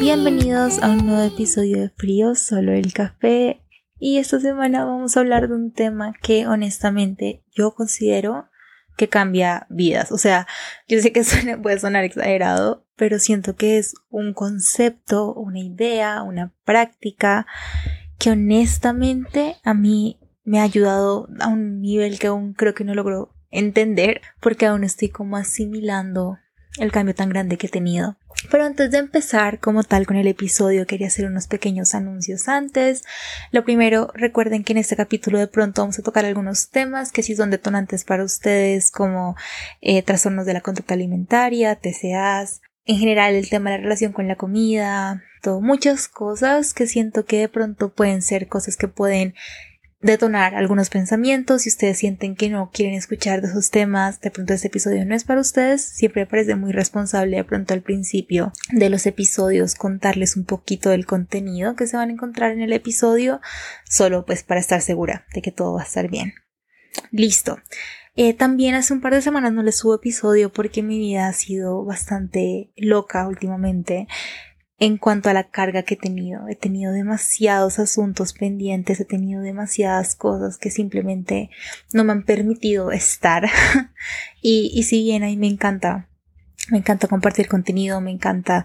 Bienvenidos a un nuevo episodio de Frío, solo el café. Y esta semana vamos a hablar de un tema que honestamente yo considero que cambia vidas. O sea, yo sé que puede sonar exagerado, pero siento que es un concepto, una idea, una práctica que honestamente a mí me ha ayudado a un nivel que aún creo que no logro entender porque aún estoy como asimilando el cambio tan grande que he tenido. Pero antes de empezar como tal con el episodio quería hacer unos pequeños anuncios antes. Lo primero, recuerden que en este capítulo de pronto vamos a tocar algunos temas que sí son detonantes para ustedes como eh, trastornos de la conducta alimentaria, TCAs, en general el tema de la relación con la comida, todo, muchas cosas que siento que de pronto pueden ser cosas que pueden detonar algunos pensamientos. Si ustedes sienten que no quieren escuchar de esos temas, de pronto este episodio no es para ustedes. Siempre parece muy responsable de pronto al principio de los episodios contarles un poquito del contenido que se van a encontrar en el episodio, solo pues para estar segura de que todo va a estar bien. Listo. Eh, también hace un par de semanas no les subo episodio porque mi vida ha sido bastante loca últimamente en cuanto a la carga que he tenido. He tenido demasiados asuntos pendientes, he tenido demasiadas cosas que simplemente no me han permitido estar. y, y si bien ahí me encanta, me encanta compartir contenido, me encanta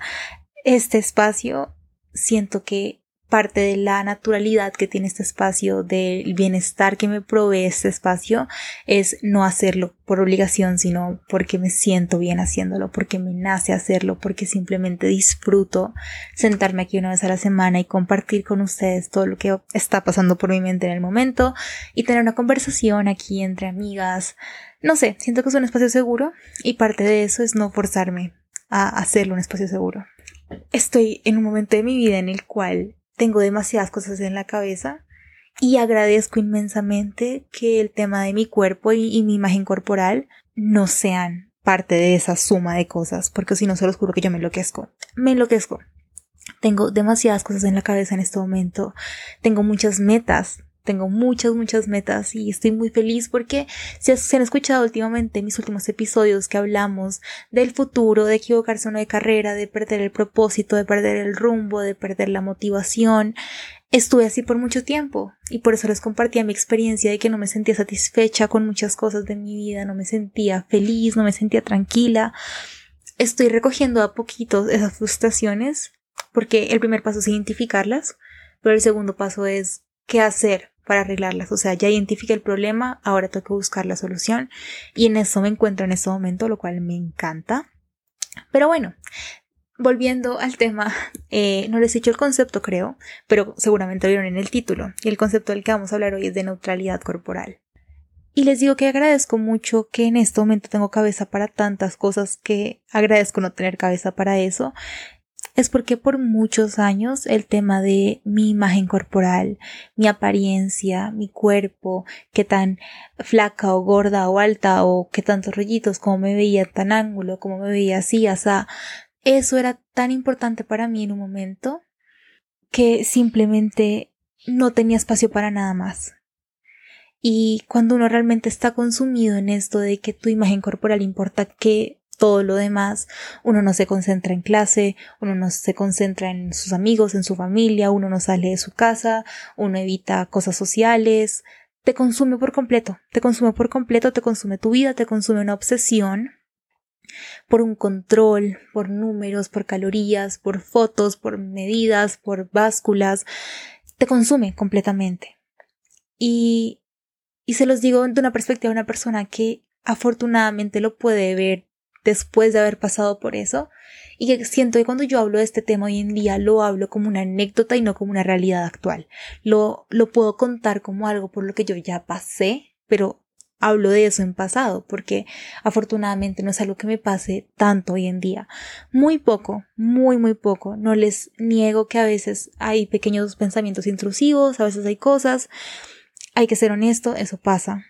este espacio, siento que parte de la naturalidad que tiene este espacio, del bienestar que me provee este espacio, es no hacerlo por obligación, sino porque me siento bien haciéndolo, porque me nace hacerlo, porque simplemente disfruto sentarme aquí una vez a la semana y compartir con ustedes todo lo que está pasando por mi mente en el momento y tener una conversación aquí entre amigas. No sé, siento que es un espacio seguro y parte de eso es no forzarme a hacerlo un espacio seguro. Estoy en un momento de mi vida en el cual tengo demasiadas cosas en la cabeza y agradezco inmensamente que el tema de mi cuerpo y, mi imagen corporal no sean parte de esa suma de cosas, porque si no se los juro que yo me enloquezco. Me enloquezco. Tengo demasiadas cosas en la cabeza en este momento. Tengo muchas metas tengo muchas, muchas metas y estoy muy feliz porque si se han escuchado últimamente mis últimos episodios que hablamos del futuro, de equivocarse uno de carrera, de perder el propósito, de perder el rumbo, de perder la motivación. Estuve así por mucho tiempo y por eso les compartía mi experiencia de que no me sentía satisfecha con muchas cosas de mi vida, no me sentía feliz, no me sentía tranquila. Estoy recogiendo a poquito esas frustraciones porque el primer paso es identificarlas, pero el segundo paso es qué hacer para arreglarlas. O sea, ya identifique el problema, ahora tengo que buscar la solución y en eso me encuentro en este momento, lo cual me encanta. Pero bueno, volviendo al tema, eh, no les he dicho el concepto, creo, pero seguramente vieron en el título. Y el concepto del que vamos a hablar hoy es de neutralidad corporal. Y les digo que agradezco mucho que en este momento tengo cabeza para tantas cosas que agradezco no tener cabeza para eso es porque por muchos años el tema de mi imagen corporal, mi apariencia, mi cuerpo, qué tan flaca o gorda o alta o qué tantos rollitos, cómo me veía tan ángulo, cómo me veía así, sea, eso era tan importante para mí en un momento que simplemente no tenía espacio para nada más. Y cuando uno realmente está consumido en esto de que tu imagen corporal importa que todo lo demás, uno no se concentra en clase, uno no se concentra en sus amigos, en su familia, uno no sale de su casa, uno evita cosas sociales, te consume por completo, te consume por completo, te consume tu vida, te consume una obsesión por un control, por números, por calorías, por fotos, por medidas, por básculas, te consume completamente. Y, y se los digo de una perspectiva de una persona que afortunadamente lo puede ver después de haber pasado por eso y que siento que cuando yo hablo de este tema hoy en día lo hablo como una anécdota y no como una realidad actual. Lo, lo puedo contar como algo por lo que yo ya pasé, pero hablo de eso en pasado porque afortunadamente no es algo que me pase tanto hoy en día. Muy poco, muy, muy poco. No les niego que a veces hay pequeños pensamientos intrusivos, a veces hay cosas. Hay que ser honesto, eso pasa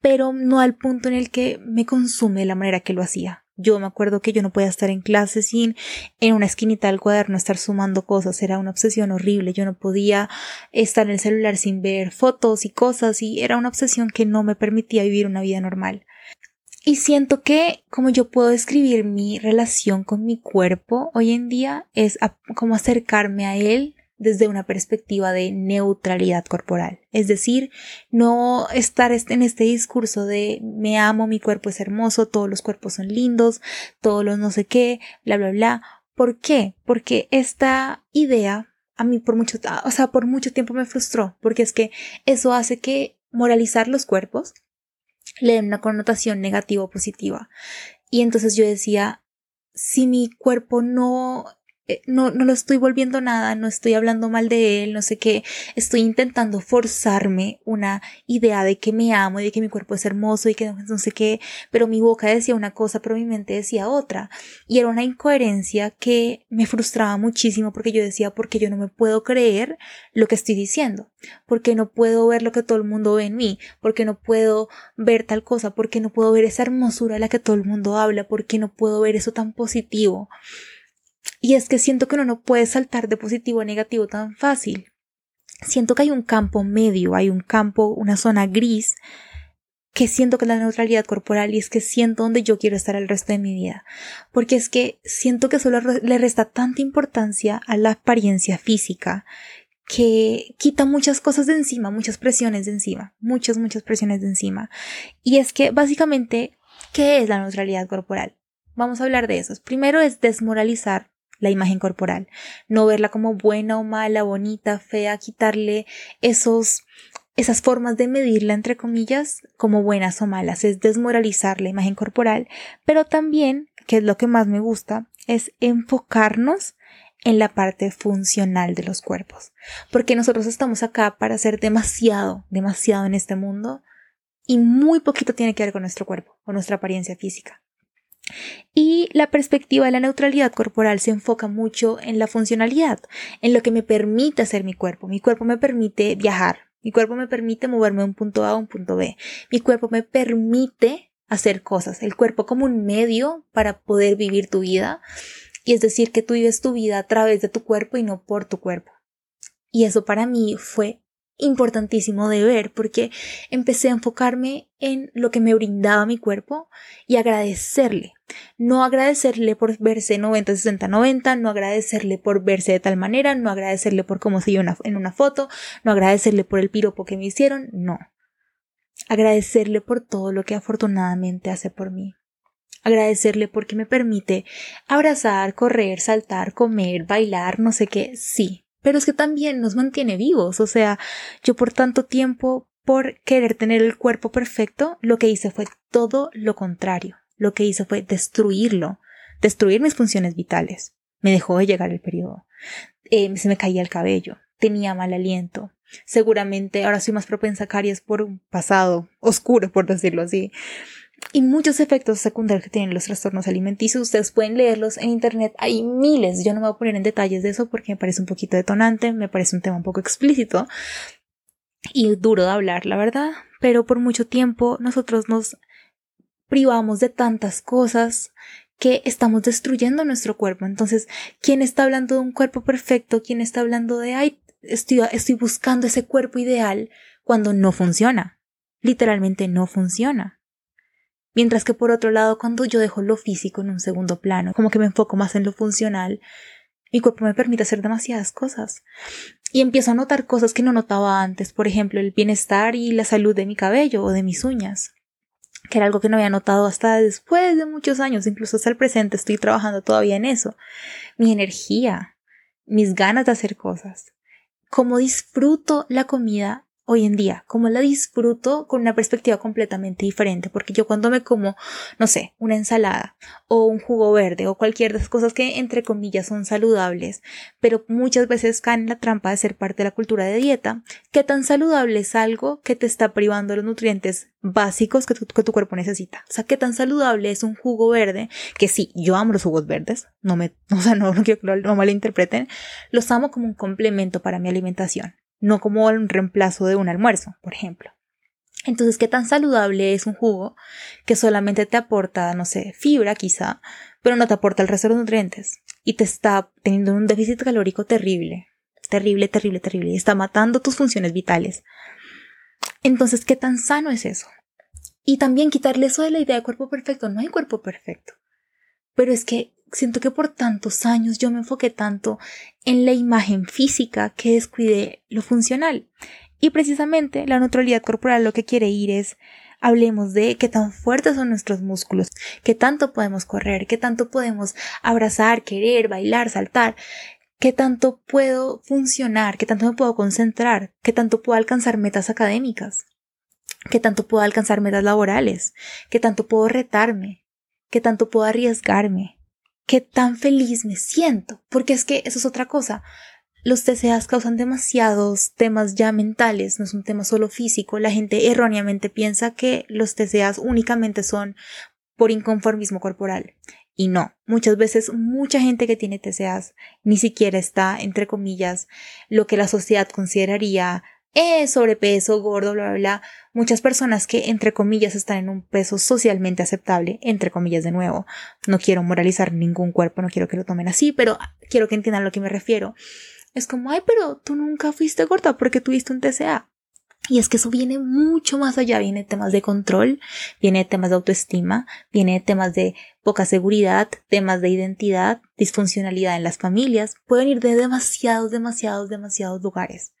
pero no al punto en el que me consume de la manera que lo hacía. Yo me acuerdo que yo no podía estar en clase sin en una esquinita del cuaderno estar sumando cosas, era una obsesión horrible, yo no podía estar en el celular sin ver fotos y cosas y era una obsesión que no me permitía vivir una vida normal. Y siento que como yo puedo describir mi relación con mi cuerpo hoy en día es como acercarme a él desde una perspectiva de neutralidad corporal. Es decir, no estar en este discurso de me amo, mi cuerpo es hermoso, todos los cuerpos son lindos, todos los no sé qué, bla, bla, bla. ¿Por qué? Porque esta idea a mí por mucho, o sea, por mucho tiempo me frustró, porque es que eso hace que moralizar los cuerpos le den una connotación negativa o positiva. Y entonces yo decía, si mi cuerpo no no, no lo estoy volviendo nada, no estoy hablando mal de él, no sé qué, estoy intentando forzarme una idea de que me amo y de que mi cuerpo es hermoso y que no sé qué, pero mi boca decía una cosa, pero mi mente decía otra. Y era una incoherencia que me frustraba muchísimo porque yo decía, porque yo no me puedo creer lo que estoy diciendo, porque no puedo ver lo que todo el mundo ve en mí, porque no puedo ver tal cosa, porque no puedo ver esa hermosura de la que todo el mundo habla, porque no puedo ver eso tan positivo. Y es que siento que uno no puede saltar de positivo a negativo tan fácil. Siento que hay un campo medio, hay un campo, una zona gris, que siento que es la neutralidad corporal y es que siento donde yo quiero estar el resto de mi vida. Porque es que siento que solo le resta tanta importancia a la apariencia física que quita muchas cosas de encima, muchas presiones de encima, muchas, muchas presiones de encima. Y es que básicamente, ¿qué es la neutralidad corporal? Vamos a hablar de eso. Primero es desmoralizar la imagen corporal, no verla como buena o mala, bonita, fea, quitarle esos esas formas de medirla entre comillas como buenas o malas, es desmoralizar la imagen corporal, pero también, que es lo que más me gusta, es enfocarnos en la parte funcional de los cuerpos, porque nosotros estamos acá para ser demasiado, demasiado en este mundo y muy poquito tiene que ver con nuestro cuerpo, con nuestra apariencia física. Y la perspectiva de la neutralidad corporal se enfoca mucho en la funcionalidad, en lo que me permite hacer mi cuerpo. Mi cuerpo me permite viajar, mi cuerpo me permite moverme de un punto A a un punto B, mi cuerpo me permite hacer cosas, el cuerpo como un medio para poder vivir tu vida. Y es decir, que tú vives tu vida a través de tu cuerpo y no por tu cuerpo. Y eso para mí fue importantísimo de ver porque empecé a enfocarme en lo que me brindaba mi cuerpo y agradecerle. No agradecerle por verse 90, 60, 90, no agradecerle por verse de tal manera, no agradecerle por cómo se en una foto, no agradecerle por el piropo que me hicieron, no. Agradecerle por todo lo que afortunadamente hace por mí. Agradecerle porque me permite abrazar, correr, saltar, comer, bailar, no sé qué, sí, pero es que también nos mantiene vivos. O sea, yo por tanto tiempo, por querer tener el cuerpo perfecto, lo que hice fue todo lo contrario. Lo que hice fue destruirlo, destruir mis funciones vitales. Me dejó de llegar el periodo. Eh, se me caía el cabello, tenía mal aliento. Seguramente ahora soy más propensa a caries por un pasado oscuro, por decirlo así y muchos efectos secundarios que tienen los trastornos alimenticios. Ustedes pueden leerlos en internet. Hay miles. Yo no me voy a poner en detalles de eso porque me parece un poquito detonante, me parece un tema un poco explícito y duro de hablar, la verdad. Pero por mucho tiempo nosotros nos privamos de tantas cosas que estamos destruyendo nuestro cuerpo. Entonces, ¿quién está hablando de un cuerpo perfecto? ¿Quién está hablando de, ay, estoy, estoy buscando ese cuerpo ideal cuando no funciona? Literalmente no funciona. Mientras que por otro lado, cuando yo dejo lo físico en un segundo plano, como que me enfoco más en lo funcional, mi cuerpo me permite hacer demasiadas cosas. Y empiezo a notar cosas que no notaba antes, por ejemplo, el bienestar y la salud de mi cabello o de mis uñas, que era algo que no había notado hasta después de muchos años, incluso hasta el presente estoy trabajando todavía en eso. Mi energía, mis ganas de hacer cosas, cómo disfruto la comida hoy en día, como la disfruto con una perspectiva completamente diferente, porque yo cuando me como, no sé, una ensalada o un jugo verde o cualquier de esas cosas que entre comillas son saludables, pero muchas veces caen en la trampa de ser parte de la cultura de dieta, ¿qué tan saludable es algo que te está privando los nutrientes básicos que tu, tu cuerpo necesita? O sea, ¿qué tan saludable es un jugo verde? Que sí, yo amo los jugos verdes, no me, o sea, no, no quiero que lo no malinterpreten, los amo como un complemento para mi alimentación no como un reemplazo de un almuerzo, por ejemplo. Entonces, ¿qué tan saludable es un jugo que solamente te aporta, no sé, fibra quizá, pero no te aporta el resto de nutrientes y te está teniendo un déficit calórico terrible, terrible, terrible, terrible y está matando tus funciones vitales? Entonces, ¿qué tan sano es eso? Y también quitarle eso de la idea de cuerpo perfecto. No hay cuerpo perfecto. Pero es que siento que por tantos años yo me enfoqué tanto en la imagen física que descuidé lo funcional. Y precisamente la neutralidad corporal lo que quiere ir es hablemos de qué tan fuertes son nuestros músculos, qué tanto podemos correr, qué tanto podemos abrazar, querer, bailar, saltar, qué tanto puedo funcionar, qué tanto me puedo concentrar, qué tanto puedo alcanzar metas académicas, qué tanto puedo alcanzar metas laborales, qué tanto puedo retarme, qué tanto puedo arriesgarme, qué tan feliz me siento, porque es que eso es otra cosa. Los TCAs causan demasiados temas ya mentales, no es un tema solo físico. La gente erróneamente piensa que los TCAs únicamente son por inconformismo corporal. Y no, muchas veces mucha gente que tiene TCAs ni siquiera está, entre comillas, lo que la sociedad consideraría eh, sobrepeso, gordo, bla, bla, bla. Muchas personas que, entre comillas, están en un peso socialmente aceptable, entre comillas de nuevo. No quiero moralizar ningún cuerpo, no quiero que lo tomen así, pero quiero que entiendan a lo que me refiero. Es como, ay, pero tú nunca fuiste gorda porque tuviste un TCA. Y es que eso viene mucho más allá, viene de temas de control, viene de temas de autoestima, viene de temas de poca seguridad, temas de identidad, disfuncionalidad en las familias, pueden ir de demasiados, demasiados, demasiados lugares.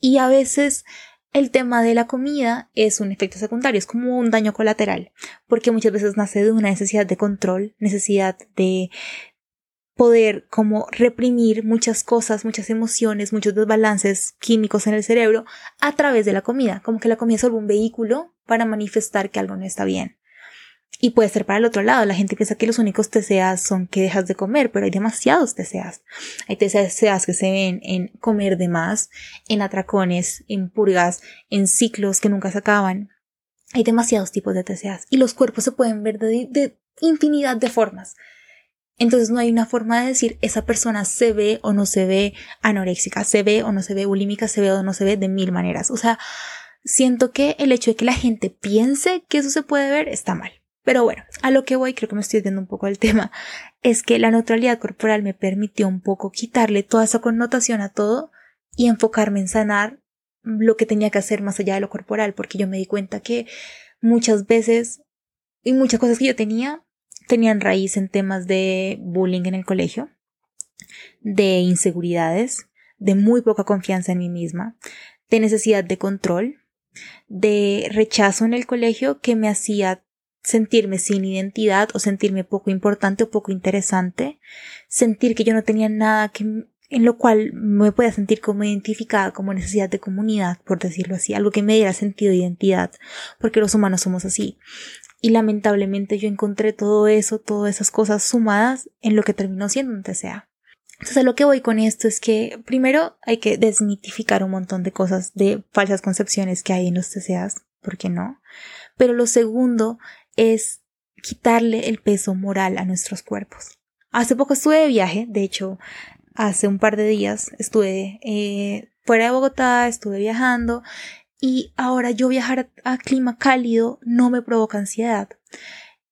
Y a veces el tema de la comida es un efecto secundario, es como un daño colateral, porque muchas veces nace de una necesidad de control, necesidad de poder como reprimir muchas cosas, muchas emociones, muchos desbalances químicos en el cerebro a través de la comida, como que la comida es solo un vehículo para manifestar que algo no está bien. Y puede ser para el otro lado, la gente piensa que los únicos TCAs son que dejas de comer, pero hay demasiados TCAs. Hay TCAs que se ven en comer de más, en atracones, en purgas, en ciclos que nunca se acaban. Hay demasiados tipos de TCAs y los cuerpos se pueden ver de, de infinidad de formas. Entonces no hay una forma de decir esa persona se ve o no se ve anoréxica, se ve o no se ve bulímica, se ve o no se ve de mil maneras. O sea, siento que el hecho de que la gente piense que eso se puede ver está mal. Pero bueno, a lo que voy, creo que me estoy viendo un poco al tema, es que la neutralidad corporal me permitió un poco quitarle toda esa connotación a todo y enfocarme en sanar lo que tenía que hacer más allá de lo corporal, porque yo me di cuenta que muchas veces y muchas cosas que yo tenía tenían raíz en temas de bullying en el colegio, de inseguridades, de muy poca confianza en mí misma, de necesidad de control, de rechazo en el colegio que me hacía sentirme sin identidad o sentirme poco importante o poco interesante, sentir que yo no tenía nada que en lo cual me pueda sentir como identificada como necesidad de comunidad, por decirlo así, algo que me diera sentido de identidad, porque los humanos somos así. Y lamentablemente yo encontré todo eso, todas esas cosas sumadas en lo que terminó siendo un TCA. Entonces a lo que voy con esto es que primero hay que desmitificar un montón de cosas, de falsas concepciones que hay en los TCAs, ¿por qué no? Pero lo segundo es quitarle el peso moral a nuestros cuerpos. Hace poco estuve de viaje, de hecho, hace un par de días estuve eh, fuera de Bogotá, estuve viajando y ahora yo viajar a clima cálido no me provoca ansiedad.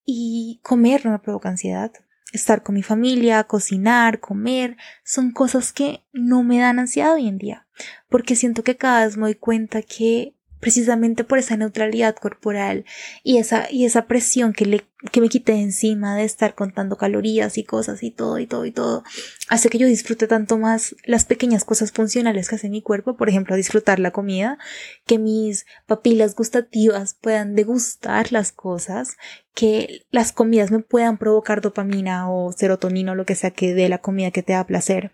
Y comer no me provoca ansiedad. Estar con mi familia, cocinar, comer, son cosas que no me dan ansiedad hoy en día. Porque siento que cada vez me doy cuenta que precisamente por esa neutralidad corporal y esa, y esa presión que, le, que me quité encima de estar contando calorías y cosas y todo y todo y todo, hace que yo disfrute tanto más las pequeñas cosas funcionales que hace mi cuerpo, por ejemplo, disfrutar la comida, que mis papilas gustativas puedan degustar las cosas, que las comidas me puedan provocar dopamina o serotonina o lo que sea que dé la comida que te da placer.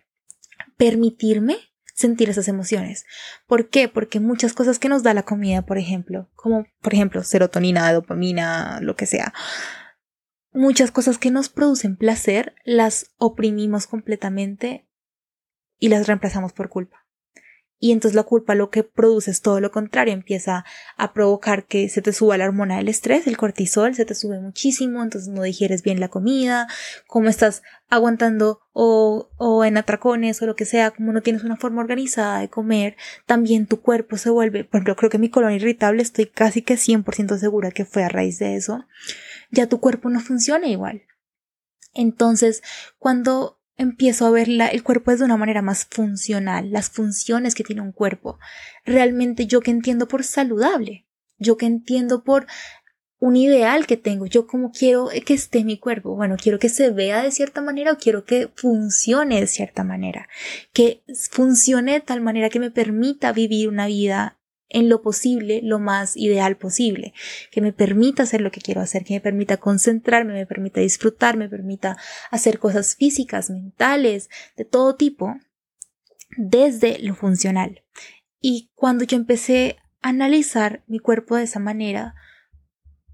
Permitirme sentir esas emociones. ¿Por qué? Porque muchas cosas que nos da la comida, por ejemplo, como por ejemplo serotonina, dopamina, lo que sea, muchas cosas que nos producen placer las oprimimos completamente y las reemplazamos por culpa. Y entonces la culpa lo que produce es todo lo contrario, empieza a provocar que se te suba la hormona del estrés, el cortisol, se te sube muchísimo, entonces no digieres bien la comida, como estás aguantando o, o en atracones o lo que sea, como no tienes una forma organizada de comer, también tu cuerpo se vuelve, por ejemplo, creo que mi colon irritable estoy casi que 100% segura que fue a raíz de eso, ya tu cuerpo no funciona igual. Entonces, cuando empiezo a ver el cuerpo es de una manera más funcional, las funciones que tiene un cuerpo. Realmente yo que entiendo por saludable, yo que entiendo por un ideal que tengo, yo como quiero que esté mi cuerpo, bueno, quiero que se vea de cierta manera o quiero que funcione de cierta manera, que funcione de tal manera que me permita vivir una vida en lo posible, lo más ideal posible, que me permita hacer lo que quiero hacer, que me permita concentrarme, me permita disfrutar, me permita hacer cosas físicas, mentales, de todo tipo, desde lo funcional. Y cuando yo empecé a analizar mi cuerpo de esa manera,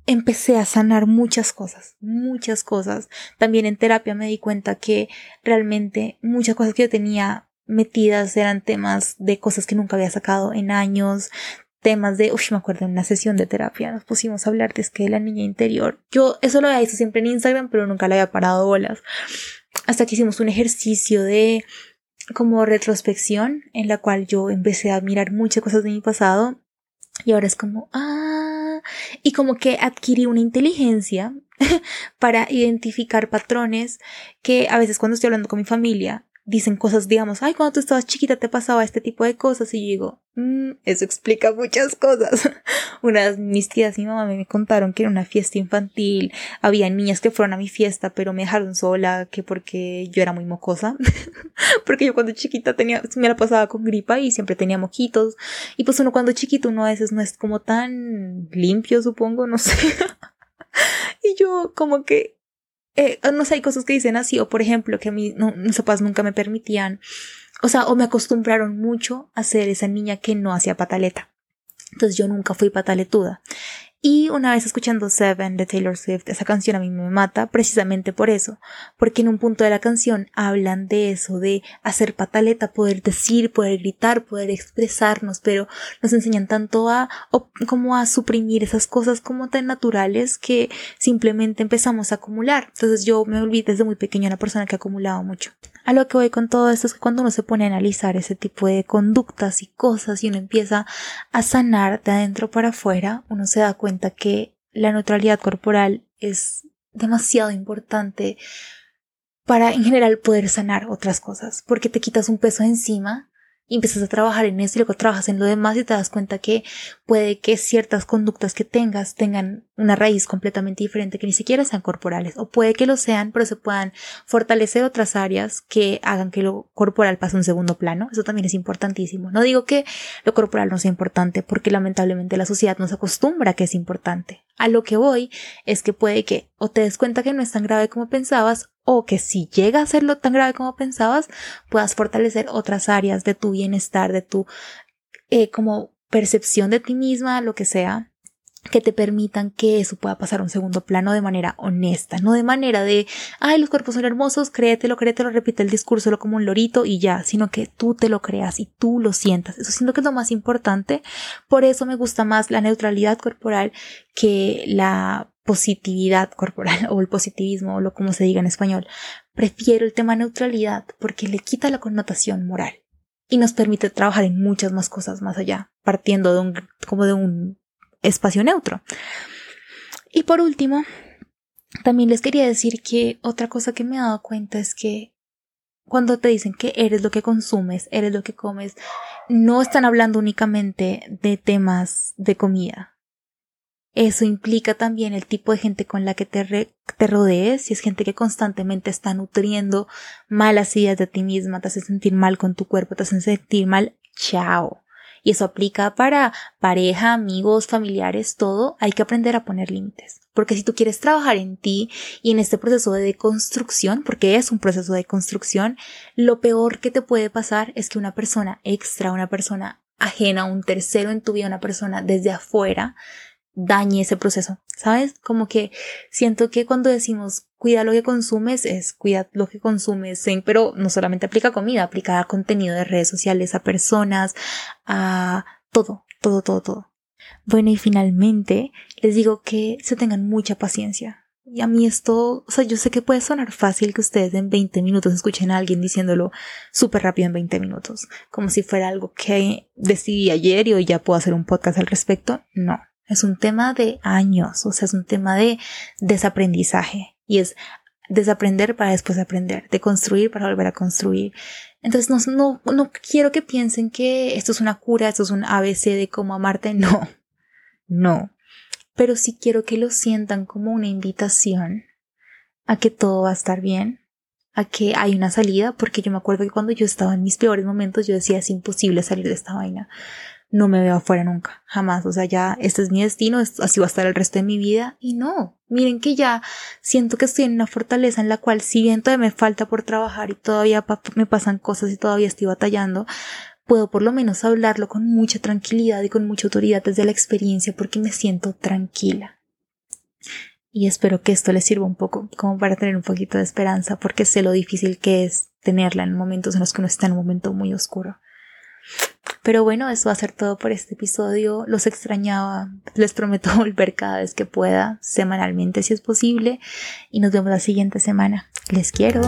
empecé a sanar muchas cosas, muchas cosas. También en terapia me di cuenta que realmente muchas cosas que yo tenía metidas eran temas de cosas que nunca había sacado en años, temas de, uff, me acuerdo en una sesión de terapia, nos pusimos a hablar de es la niña interior. Yo eso lo había visto siempre en Instagram, pero nunca le había parado bolas. Hasta que hicimos un ejercicio de como retrospección en la cual yo empecé a mirar muchas cosas de mi pasado y ahora es como, ah, y como que adquirí una inteligencia para identificar patrones que a veces cuando estoy hablando con mi familia dicen cosas, digamos, ay, cuando tú estabas chiquita te pasaba este tipo de cosas y yo digo, mm, eso explica muchas cosas. Unas mis tías y mi mamá me contaron que era una fiesta infantil, había niñas que fueron a mi fiesta pero me dejaron sola, que porque yo era muy mocosa, porque yo cuando chiquita tenía, me la pasaba con gripa y siempre tenía mojitos y pues uno cuando chiquito uno a veces no es como tan limpio, supongo, no sé. y yo como que eh, no sé, hay cosas que dicen así, o por ejemplo, que a mí no, mis papás nunca me permitían, o sea, o me acostumbraron mucho a ser esa niña que no hacía pataleta. Entonces yo nunca fui pataletuda. Y una vez escuchando Seven de Taylor Swift, esa canción a mí me mata precisamente por eso, porque en un punto de la canción hablan de eso, de hacer pataleta, poder decir, poder gritar, poder expresarnos, pero nos enseñan tanto a como a suprimir esas cosas como tan naturales que simplemente empezamos a acumular. Entonces yo me volví desde muy pequeña una persona que ha acumulado mucho. A lo que voy con todo esto es que cuando uno se pone a analizar ese tipo de conductas y cosas y uno empieza a sanar de adentro para afuera, uno se da cuenta que la neutralidad corporal es demasiado importante para en general poder sanar otras cosas, porque te quitas un peso encima y empiezas a trabajar en eso y luego trabajas en lo demás y te das cuenta que puede que ciertas conductas que tengas tengan una raíz completamente diferente que ni siquiera sean corporales o puede que lo sean pero se puedan fortalecer otras áreas que hagan que lo corporal pase a un segundo plano. Eso también es importantísimo. No digo que lo corporal no sea importante porque lamentablemente la sociedad nos acostumbra a que es importante a lo que voy es que puede que o te des cuenta que no es tan grave como pensabas o que si llega a serlo tan grave como pensabas, puedas fortalecer otras áreas de tu bienestar, de tu eh, como percepción de ti misma, lo que sea, que te permitan que eso pueda pasar a un segundo plano de manera honesta, no de manera de, ay, los cuerpos son hermosos, créetelo, créetelo, repite el discurso como un lorito y ya, sino que tú te lo creas y tú lo sientas. Eso siento que es lo más importante. Por eso me gusta más la neutralidad corporal que la positividad corporal o el positivismo o lo como se diga en español. Prefiero el tema neutralidad porque le quita la connotación moral y nos permite trabajar en muchas más cosas más allá, partiendo de un como de un espacio neutro. Y por último, también les quería decir que otra cosa que me he dado cuenta es que cuando te dicen que eres lo que consumes, eres lo que comes, no están hablando únicamente de temas de comida, eso implica también el tipo de gente con la que te, te rodees, si es gente que constantemente está nutriendo malas ideas de ti misma, te hace sentir mal con tu cuerpo, te hace sentir mal, chao. Y eso aplica para pareja, amigos, familiares, todo. Hay que aprender a poner límites. Porque si tú quieres trabajar en ti y en este proceso de deconstrucción, porque es un proceso de construcción, lo peor que te puede pasar es que una persona extra, una persona ajena, un tercero en tu vida, una persona desde afuera, dañe ese proceso, ¿sabes? Como que siento que cuando decimos cuida lo que consumes es cuida lo que consumes, pero no solamente aplica comida, aplica contenido de redes sociales, a personas, a todo, todo, todo, todo. Bueno, y finalmente les digo que se tengan mucha paciencia. Y a mí esto, o sea, yo sé que puede sonar fácil que ustedes en 20 minutos escuchen a alguien diciéndolo súper rápido en 20 minutos, como si fuera algo que decidí ayer y hoy ya puedo hacer un podcast al respecto. No, es un tema de años, o sea, es un tema de desaprendizaje y es desaprender para después aprender, de construir para volver a construir. Entonces, no, no, no quiero que piensen que esto es una cura, esto es un ABC de cómo amarte. No, no. pero sí quiero que lo sientan como una invitación a que todo va a estar bien, a que hay una salida, porque yo me acuerdo que cuando yo estaba en mis peores momentos yo decía es imposible salir de esta vaina, no me veo afuera nunca, jamás, o sea, ya este es mi destino, así va a estar el resto de mi vida y no, miren que ya siento que estoy en una fortaleza en la cual si bien todavía me falta por trabajar y todavía me pasan cosas y todavía estoy batallando, puedo por lo menos hablarlo con mucha tranquilidad y con mucha autoridad desde la experiencia porque me siento tranquila. Y espero que esto les sirva un poco como para tener un poquito de esperanza porque sé lo difícil que es tenerla en momentos en los que uno está en un momento muy oscuro. Pero bueno, eso va a ser todo por este episodio. Los extrañaba. Les prometo volver cada vez que pueda, semanalmente si es posible. Y nos vemos la siguiente semana. Les quiero.